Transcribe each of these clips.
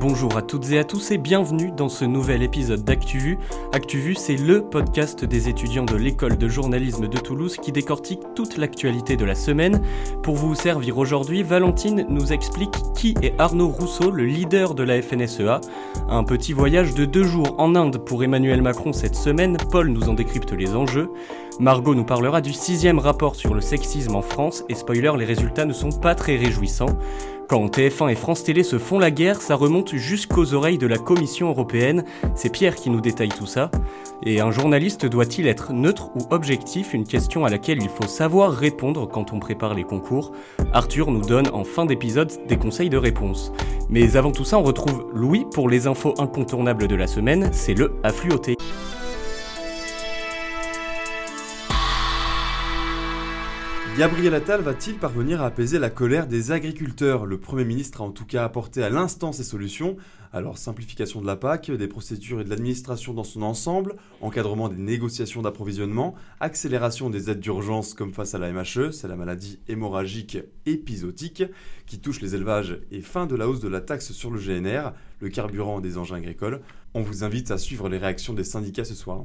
Bonjour à toutes et à tous et bienvenue dans ce nouvel épisode d'ActuVu. ActuVu, c'est le podcast des étudiants de l'école de journalisme de Toulouse qui décortique toute l'actualité de la semaine. Pour vous servir aujourd'hui, Valentine nous explique qui est Arnaud Rousseau, le leader de la FNSEA. Un petit voyage de deux jours en Inde pour Emmanuel Macron cette semaine, Paul nous en décrypte les enjeux. Margot nous parlera du sixième rapport sur le sexisme en France et spoiler, les résultats ne sont pas très réjouissants. Quand TF1 et France Télé se font la guerre, ça remonte jusqu'aux oreilles de la Commission européenne. C'est Pierre qui nous détaille tout ça. Et un journaliste doit-il être neutre ou objectif? Une question à laquelle il faut savoir répondre quand on prépare les concours. Arthur nous donne en fin d'épisode des conseils de réponse. Mais avant tout ça, on retrouve Louis pour les infos incontournables de la semaine. C'est le affluoté. Gabriel Attal va-t-il parvenir à apaiser la colère des agriculteurs? Le Premier ministre a en tout cas apporté à l'instant ses solutions. Alors simplification de la PAC, des procédures et de l'administration dans son ensemble, encadrement des négociations d'approvisionnement, accélération des aides d'urgence comme face à la MHE, c'est la maladie hémorragique épisodique qui touche les élevages et fin de la hausse de la taxe sur le GNR, le carburant des engins agricoles. On vous invite à suivre les réactions des syndicats ce soir.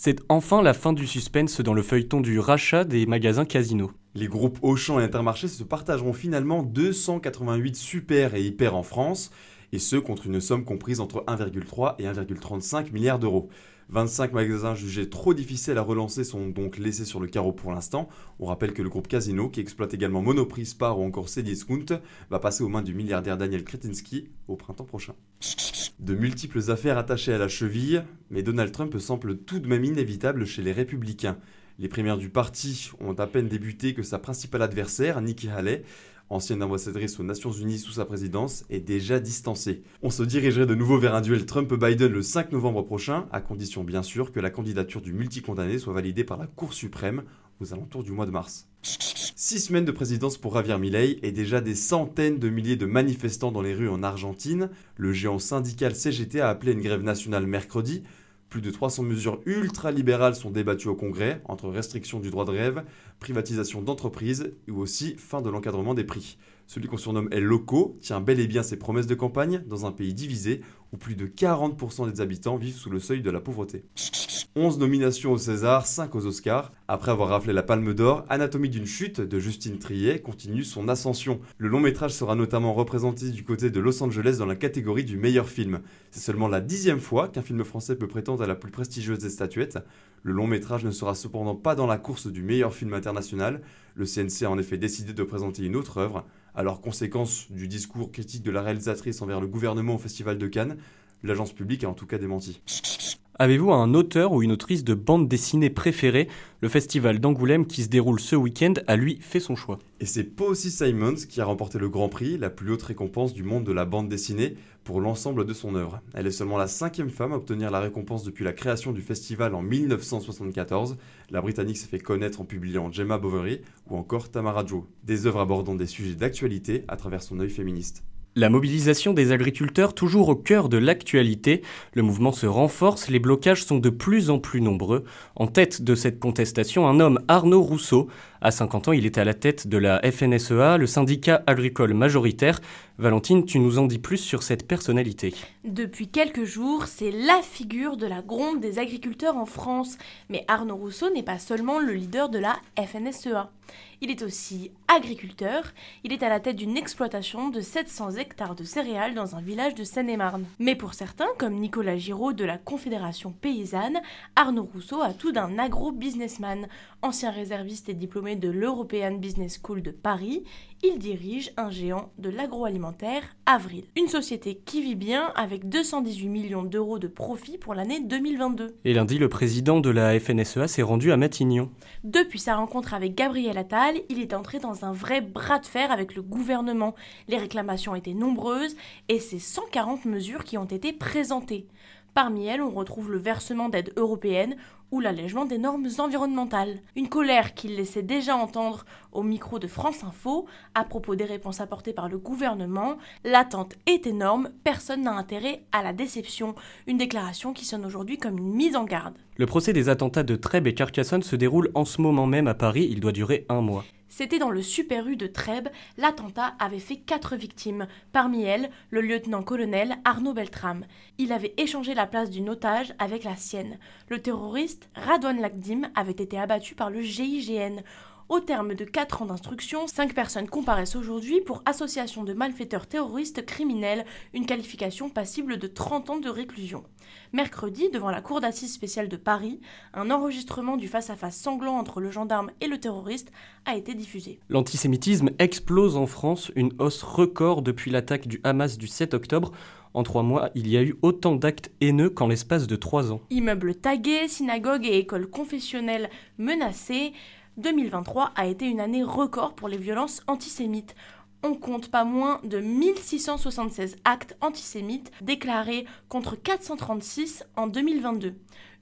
C'est enfin la fin du suspense dans le feuilleton du rachat des magasins Casino. Les groupes Auchan et Intermarché se partageront finalement 288 super et hyper en France, et ce contre une somme comprise entre 1,3 et 1,35 milliards d'euros. 25 magasins jugés trop difficiles à relancer sont donc laissés sur le carreau pour l'instant. On rappelle que le groupe Casino, qui exploite également Monoprix, Spar ou encore Cdiscount, va passer aux mains du milliardaire Daniel Kretinsky au printemps prochain. De multiples affaires attachées à la cheville, mais Donald Trump semble tout de même inévitable chez les républicains. Les primaires du parti ont à peine débuté que sa principale adversaire, Nikki Haley, ancienne ambassadrice aux Nations Unies sous sa présidence, est déjà distancée. On se dirigerait de nouveau vers un duel Trump-Biden le 5 novembre prochain, à condition bien sûr que la candidature du multicondamné soit validée par la Cour suprême aux alentours du mois de mars. Six semaines de présidence pour Javier Milei et déjà des centaines de milliers de manifestants dans les rues en Argentine. Le géant syndical CGT a appelé une grève nationale mercredi. Plus de 300 mesures ultra-libérales sont débattues au Congrès, entre restriction du droit de grève, privatisation d'entreprises ou aussi fin de l'encadrement des prix. Celui qu'on surnomme El Loco tient bel et bien ses promesses de campagne dans un pays divisé où plus de 40% des habitants vivent sous le seuil de la pauvreté. 11 nominations au César, 5 aux Oscars. Après avoir raflé la Palme d'Or, Anatomie d'une chute de Justine Triet continue son ascension. Le long métrage sera notamment représenté du côté de Los Angeles dans la catégorie du meilleur film. C'est seulement la dixième fois qu'un film français peut prétendre à la plus prestigieuse des statuettes. Le long métrage ne sera cependant pas dans la course du meilleur film international. Le CNC a en effet décidé de présenter une autre œuvre. Alors, conséquence du discours critique de la réalisatrice envers le gouvernement au Festival de Cannes, l'agence publique a en tout cas démenti. Avez-vous un auteur ou une autrice de bande dessinée préférée? Le festival d'Angoulême qui se déroule ce week-end a lui fait son choix. Et c'est Posey Simons qui a remporté le Grand Prix, la plus haute récompense du monde de la bande dessinée, pour l'ensemble de son œuvre. Elle est seulement la cinquième femme à obtenir la récompense depuis la création du festival en 1974. La Britannique s'est fait connaître en publiant Gemma Bovary ou encore Tamara Joe, des œuvres abordant des sujets d'actualité à travers son œil féministe. La mobilisation des agriculteurs toujours au cœur de l'actualité. Le mouvement se renforce, les blocages sont de plus en plus nombreux. En tête de cette contestation, un homme, Arnaud Rousseau. À 50 ans, il était à la tête de la FNSEA, le syndicat agricole majoritaire. Valentine, tu nous en dis plus sur cette personnalité. Depuis quelques jours, c'est la figure de la gronde des agriculteurs en France. Mais Arnaud Rousseau n'est pas seulement le leader de la FNSEA. Il est aussi agriculteur. Il est à la tête d'une exploitation de 700 hectares de céréales dans un village de Seine-et-Marne. Mais pour certains, comme Nicolas Giraud de la Confédération paysanne, Arnaud Rousseau a tout d'un agro-businessman. Ancien réserviste et diplômé de l'European Business School de Paris, il dirige un géant de l'agroalimentaire, Avril. Une société qui vit bien avec 218 millions d'euros de profit pour l'année 2022. Et lundi, le président de la FNSEA s'est rendu à Matignon. Depuis sa rencontre avec Gabriel Attal, il est entré dans un vrai bras de fer avec le gouvernement. Les réclamations étaient nombreuses et c'est 140 mesures qui ont été présentées. Parmi elles, on retrouve le versement d'aides européennes ou l'allègement des normes environnementales. Une colère qu'il laissait déjà entendre au micro de France Info à propos des réponses apportées par le gouvernement. L'attente est énorme, personne n'a intérêt à la déception. Une déclaration qui sonne aujourd'hui comme une mise en garde. Le procès des attentats de Trèbes et Carcassonne se déroule en ce moment même à Paris, il doit durer un mois. C'était dans le Super U de Trèbes, l'attentat avait fait quatre victimes, parmi elles le lieutenant-colonel Arnaud Beltrame. Il avait échangé la place d'une otage avec la sienne. Le terroriste Radwan Lakdim avait été abattu par le GIGN. Au terme de 4 ans d'instruction, 5 personnes comparaissent aujourd'hui pour association de malfaiteurs terroristes criminels, une qualification passible de 30 ans de réclusion. Mercredi, devant la cour d'assises spéciale de Paris, un enregistrement du face-à-face sanglant entre le gendarme et le terroriste a été diffusé. L'antisémitisme explose en France, une hausse record depuis l'attaque du Hamas du 7 octobre. En trois mois, il y a eu autant d'actes haineux qu'en l'espace de trois ans. Immeubles tagués, synagogues et écoles confessionnelles menacées, 2023 a été une année record pour les violences antisémites. On compte pas moins de 1676 actes antisémites déclarés contre 436 en 2022.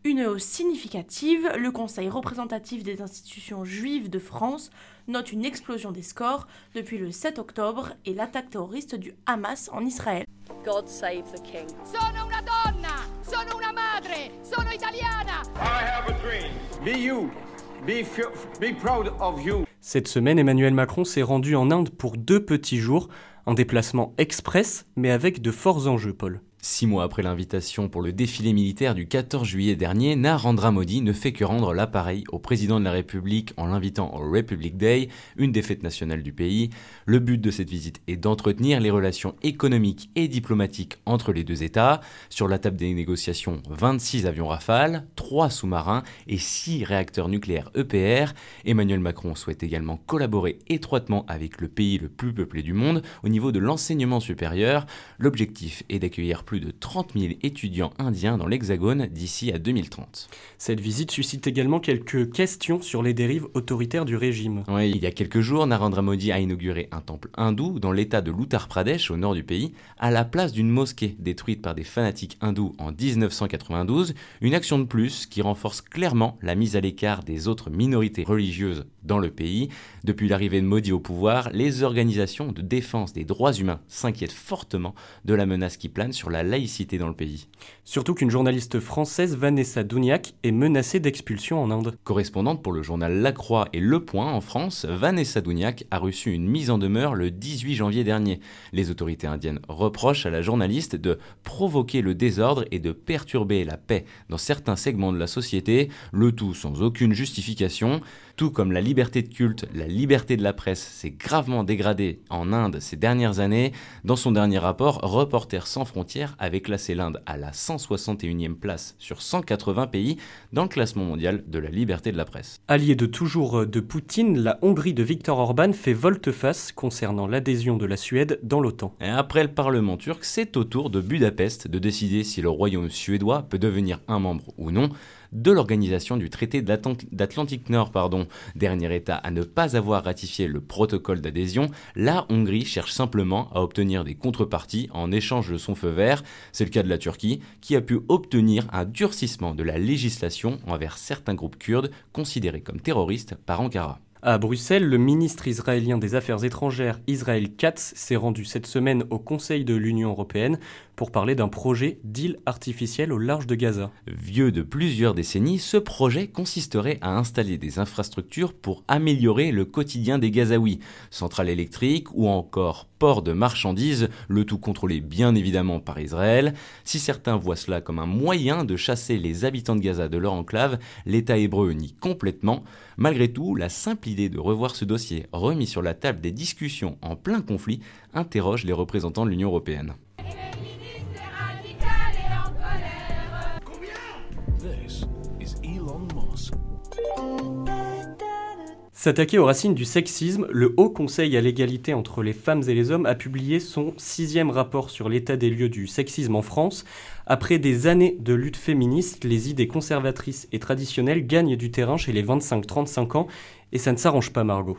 Une hausse significative, le Conseil représentatif des institutions juives de France note une explosion des scores depuis le 7 octobre et l'attaque terroriste du Hamas en Israël. God save the king. Sono una donna, sono una madre, sono italiana. I have a dream. Be you. Cette semaine, Emmanuel Macron s'est rendu en Inde pour deux petits jours, un déplacement express, mais avec de forts enjeux, Paul. Six mois après l'invitation pour le défilé militaire du 14 juillet dernier, Narendra Modi ne fait que rendre l'appareil au président de la République en l'invitant au Republic Day, une des fêtes nationales du pays. Le but de cette visite est d'entretenir les relations économiques et diplomatiques entre les deux États. Sur la table des négociations, 26 avions Rafale, 3 sous-marins et 6 réacteurs nucléaires EPR. Emmanuel Macron souhaite également collaborer étroitement avec le pays le plus peuplé du monde au niveau de l'enseignement supérieur. L'objectif est d'accueillir plus de 30 000 étudiants indiens dans l'Hexagone d'ici à 2030. Cette visite suscite également quelques questions sur les dérives autoritaires du régime. Oui, il y a quelques jours, Narendra Modi a inauguré un temple hindou dans l'état de l'Uttar Pradesh, au nord du pays, à la place d'une mosquée détruite par des fanatiques hindous en 1992, une action de plus qui renforce clairement la mise à l'écart des autres minorités religieuses dans le pays. Depuis l'arrivée de Modi au pouvoir, les organisations de défense des droits humains s'inquiètent fortement de la menace qui plane sur la laïcité dans le pays. Surtout qu'une journaliste française, Vanessa Douniac, est menacée d'expulsion en Inde. Correspondante pour le journal La Croix et Le Point en France, Vanessa Douniac a reçu une mise en demeure le 18 janvier dernier. Les autorités indiennes reprochent à la journaliste de provoquer le désordre et de perturber la paix dans certains segments de la société, le tout sans aucune justification. Tout comme la liberté de culte, la liberté de la presse s'est gravement dégradée en Inde ces dernières années. Dans son dernier rapport, Reporters sans frontières avait classé l'Inde à la 161e place sur 180 pays dans le classement mondial de la liberté de la presse. Allié de toujours de Poutine, la Hongrie de Viktor Orban fait volte-face concernant l'adhésion de la Suède dans l'OTAN. Et après le Parlement turc, c'est au tour de Budapest de décider si le royaume suédois peut devenir un membre ou non de l'organisation du traité d'Atlantique Nord. Dernier État à ne pas avoir ratifié le protocole d'adhésion, la Hongrie cherche simplement à obtenir des contreparties en échange de son feu vert. C'est le cas de la Turquie, qui a pu obtenir un durcissement de la législation envers certains groupes kurdes considérés comme terroristes par Ankara. À Bruxelles, le ministre israélien des Affaires étrangères Israël Katz s'est rendu cette semaine au Conseil de l'Union européenne pour parler d'un projet d'île artificielle au large de Gaza. Vieux de plusieurs décennies, ce projet consisterait à installer des infrastructures pour améliorer le quotidien des Gazaouis, centrales électriques ou encore ports de marchandises, le tout contrôlé bien évidemment par Israël. Si certains voient cela comme un moyen de chasser les habitants de Gaza de leur enclave, l'État hébreu nie complètement. Malgré tout, la simple idée de revoir ce dossier remis sur la table des discussions en plein conflit interroge les représentants de l'Union européenne. S'attaquer aux racines du sexisme, le Haut Conseil à l'égalité entre les femmes et les hommes a publié son sixième rapport sur l'état des lieux du sexisme en France. Après des années de lutte féministe, les idées conservatrices et traditionnelles gagnent du terrain chez les 25-35 ans et ça ne s'arrange pas, Margot.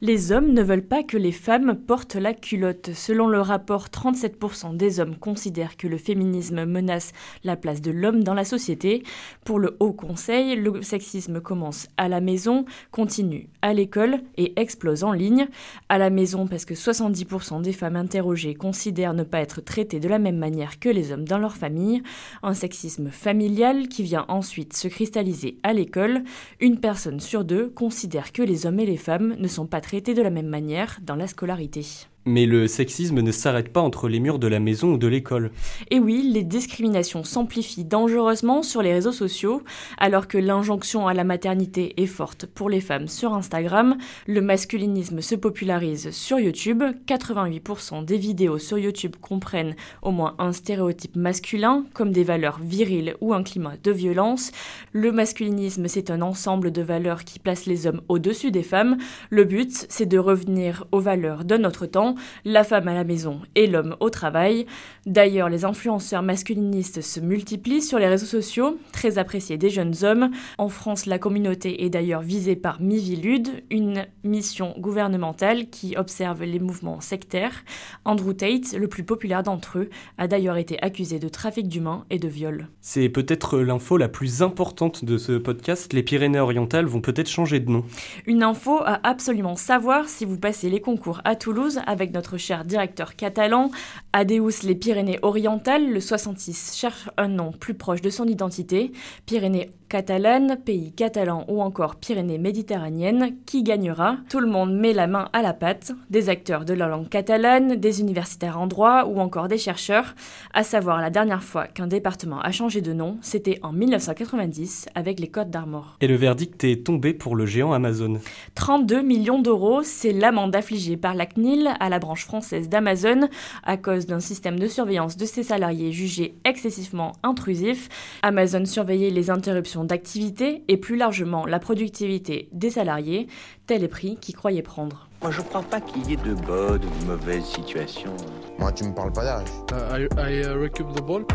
Les hommes ne veulent pas que les femmes portent la culotte. Selon le rapport, 37% des hommes considèrent que le féminisme menace la place de l'homme dans la société. Pour le Haut Conseil, le sexisme commence à la maison, continue à l'école et explose en ligne. À la maison parce que 70% des femmes interrogées considèrent ne pas être traitées de la même manière que les hommes dans leur famille. Un sexisme familial qui vient ensuite se cristalliser à l'école. Une personne sur deux considère que les hommes et les femmes ne sont pas traités de la même manière dans la scolarité. Mais le sexisme ne s'arrête pas entre les murs de la maison ou de l'école. Et oui, les discriminations s'amplifient dangereusement sur les réseaux sociaux, alors que l'injonction à la maternité est forte pour les femmes sur Instagram, le masculinisme se popularise sur YouTube, 88% des vidéos sur YouTube comprennent au moins un stéréotype masculin, comme des valeurs viriles ou un climat de violence. Le masculinisme, c'est un ensemble de valeurs qui placent les hommes au-dessus des femmes. Le but, c'est de revenir aux valeurs de notre temps la femme à la maison et l'homme au travail. D'ailleurs, les influenceurs masculinistes se multiplient sur les réseaux sociaux, très appréciés des jeunes hommes. En France, la communauté est d'ailleurs visée par Mivilude, une mission gouvernementale qui observe les mouvements sectaires. Andrew Tate, le plus populaire d'entre eux, a d'ailleurs été accusé de trafic d'humains et de viol. C'est peut-être l'info la plus importante de ce podcast. Les Pyrénées-Orientales vont peut-être changer de nom. Une info à absolument savoir si vous passez les concours à Toulouse avec avec notre cher directeur catalan. Adeus les Pyrénées-Orientales, le 66 cherche un nom plus proche de son identité. Pyrénées catalane, pays catalan ou encore Pyrénées méditerranéennes, qui gagnera? Tout le monde met la main à la pâte, des acteurs de la langue catalane, des universitaires en droit ou encore des chercheurs, à savoir la dernière fois qu'un département a changé de nom, c'était en 1990 avec les Côtes d'Armor. Et le verdict est tombé pour le géant Amazon. 32 millions d'euros, c'est l'amende affligée par la CNIL à la branche française d'Amazon à cause d'un système de surveillance de ses salariés jugé excessivement intrusif. Amazon surveillait les interruptions d'activité et plus largement la productivité des salariés, tel est prix qu'ils croyaient prendre. Moi, je crois pas qu'il y ait de bonnes ou de mauvaises situations. Moi, tu me parles pas d'âge. Uh, I, uh, the ball.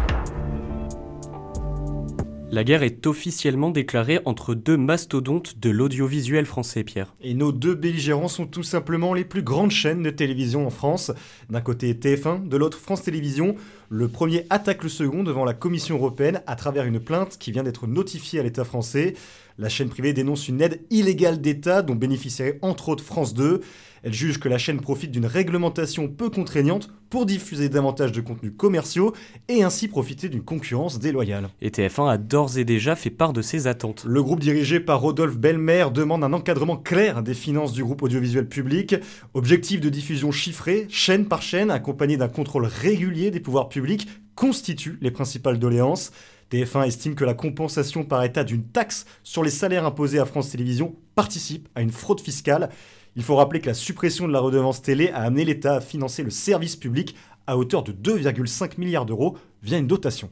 La guerre est officiellement déclarée entre deux mastodontes de l'audiovisuel français, Pierre. Et nos deux belligérants sont tout simplement les plus grandes chaînes de télévision en France. D'un côté TF1, de l'autre France Télévisions. Le premier attaque le second devant la Commission européenne à travers une plainte qui vient d'être notifiée à l'État français. La chaîne privée dénonce une aide illégale d'État dont bénéficierait entre autres France 2. Elle juge que la chaîne profite d'une réglementation peu contraignante pour diffuser davantage de contenus commerciaux et ainsi profiter d'une concurrence déloyale. Et TF1 a d'ores et déjà fait part de ses attentes. Le groupe dirigé par Rodolphe Belmer demande un encadrement clair des finances du groupe audiovisuel public, objectif de diffusion chiffré, chaîne par chaîne, accompagné d'un contrôle régulier des pouvoirs publics, constituent les principales doléances. TF1 estime que la compensation par état d'une taxe sur les salaires imposés à France Télévisions participe à une fraude fiscale. Il faut rappeler que la suppression de la redevance télé a amené l'État à financer le service public à hauteur de 2,5 milliards d'euros via une dotation.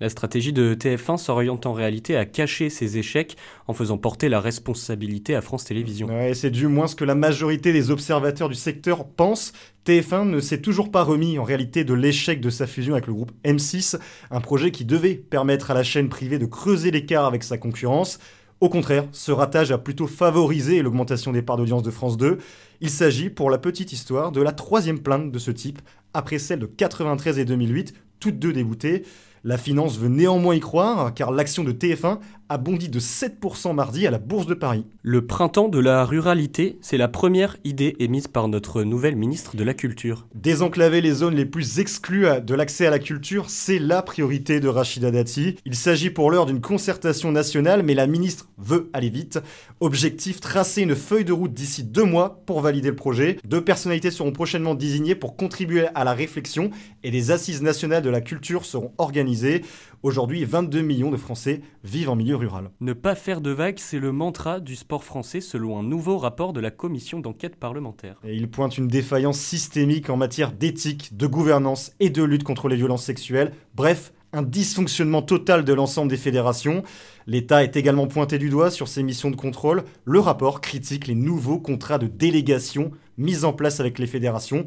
La stratégie de TF1 s'oriente en réalité à cacher ses échecs en faisant porter la responsabilité à France Télévisions. Ouais, c'est du moins ce que la majorité des observateurs du secteur pensent. TF1 ne s'est toujours pas remis en réalité de l'échec de sa fusion avec le groupe M6, un projet qui devait permettre à la chaîne privée de creuser l'écart avec sa concurrence. Au contraire, ce ratage a plutôt favorisé l'augmentation des parts d'audience de France 2. Il s'agit, pour la petite histoire, de la troisième plainte de ce type, après celle de 93 et 2008, toutes deux déboutées. La finance veut néanmoins y croire, car l'action de TF1 a bondi de 7% mardi à la Bourse de Paris. Le printemps de la ruralité, c'est la première idée émise par notre nouvelle ministre de la Culture. Désenclaver les zones les plus exclues de l'accès à la culture, c'est la priorité de Rachida Dati. Il s'agit pour l'heure d'une concertation nationale, mais la ministre veut aller vite. Objectif, tracer une feuille de route d'ici deux mois pour valider le projet. Deux personnalités seront prochainement désignées pour contribuer à la réflexion et des assises nationales de la culture seront organisées. Aujourd'hui, 22 millions de Français vivent en milieu rural. Ne pas faire de vagues, c'est le mantra du sport français selon un nouveau rapport de la commission d'enquête parlementaire. Et il pointe une défaillance systémique en matière d'éthique, de gouvernance et de lutte contre les violences sexuelles. Bref, un dysfonctionnement total de l'ensemble des fédérations. L'État est également pointé du doigt sur ses missions de contrôle. Le rapport critique les nouveaux contrats de délégation mis en place avec les fédérations.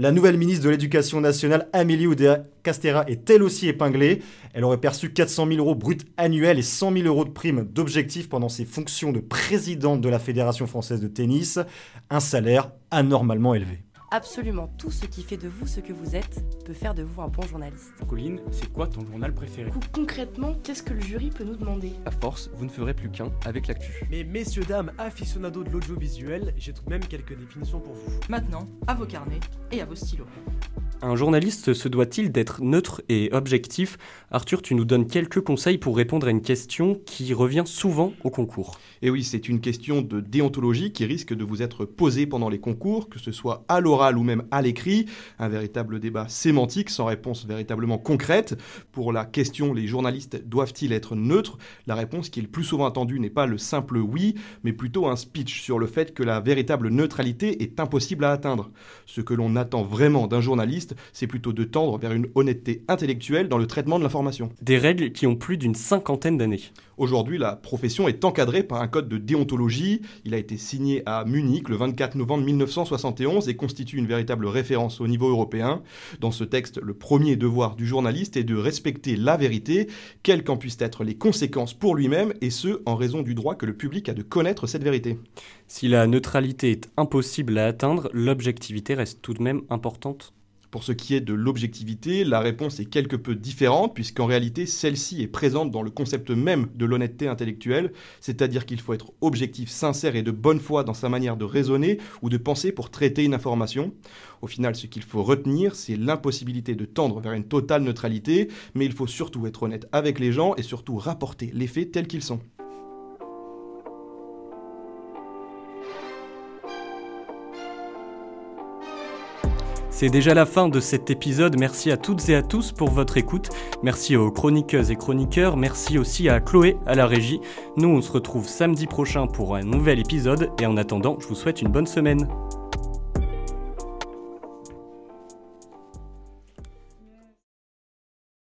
La nouvelle ministre de l'Éducation nationale, Amélie Oudéa Castera, est elle aussi épinglée. Elle aurait perçu 400 000 euros bruts annuels et 100 000 euros de primes d'objectif pendant ses fonctions de présidente de la Fédération française de tennis. Un salaire anormalement élevé. Absolument tout ce qui fait de vous ce que vous êtes peut faire de vous un bon journaliste. Colline, c'est quoi ton journal préféré? Concrètement, qu'est-ce que le jury peut nous demander? À force, vous ne ferez plus qu'un avec l'actu. Mais messieurs, dames, aficionados de l'audiovisuel, j'ai tout de même quelques définitions pour vous. Maintenant, à vos carnets et à vos stylos. Un journaliste se doit-il d'être neutre et objectif? Arthur, tu nous donnes quelques conseils pour répondre à une question qui revient souvent au concours. Et oui, c'est une question de déontologie qui risque de vous être posée pendant les concours, que ce soit à l'oral ou même à l'écrit. Un véritable débat sémantique sans réponse véritablement concrète. Pour la question, les journalistes doivent-ils être neutres? La réponse qui est le plus souvent attendue n'est pas le simple oui, mais plutôt un speech sur le fait que la véritable neutralité est impossible à atteindre. Ce que l'on attend vraiment d'un journaliste, c'est plutôt de tendre vers une honnêteté intellectuelle dans le traitement de l'information. Des règles qui ont plus d'une cinquantaine d'années. Aujourd'hui, la profession est encadrée par un code de déontologie. Il a été signé à Munich le 24 novembre 1971 et une véritable référence au niveau européen. Dans ce texte, le premier devoir du journaliste est de respecter la vérité, quelles qu'en puissent être les conséquences pour lui-même, et ce, en raison du droit que le public a de connaître cette vérité. Si la neutralité est impossible à atteindre, l'objectivité reste tout de même importante pour ce qui est de l'objectivité, la réponse est quelque peu différente, puisqu'en réalité, celle-ci est présente dans le concept même de l'honnêteté intellectuelle, c'est-à-dire qu'il faut être objectif, sincère et de bonne foi dans sa manière de raisonner ou de penser pour traiter une information. Au final, ce qu'il faut retenir, c'est l'impossibilité de tendre vers une totale neutralité, mais il faut surtout être honnête avec les gens et surtout rapporter les faits tels qu'ils sont. C'est déjà la fin de cet épisode. Merci à toutes et à tous pour votre écoute. Merci aux chroniqueuses et chroniqueurs. Merci aussi à Chloé à la régie. Nous, on se retrouve samedi prochain pour un nouvel épisode. Et en attendant, je vous souhaite une bonne semaine.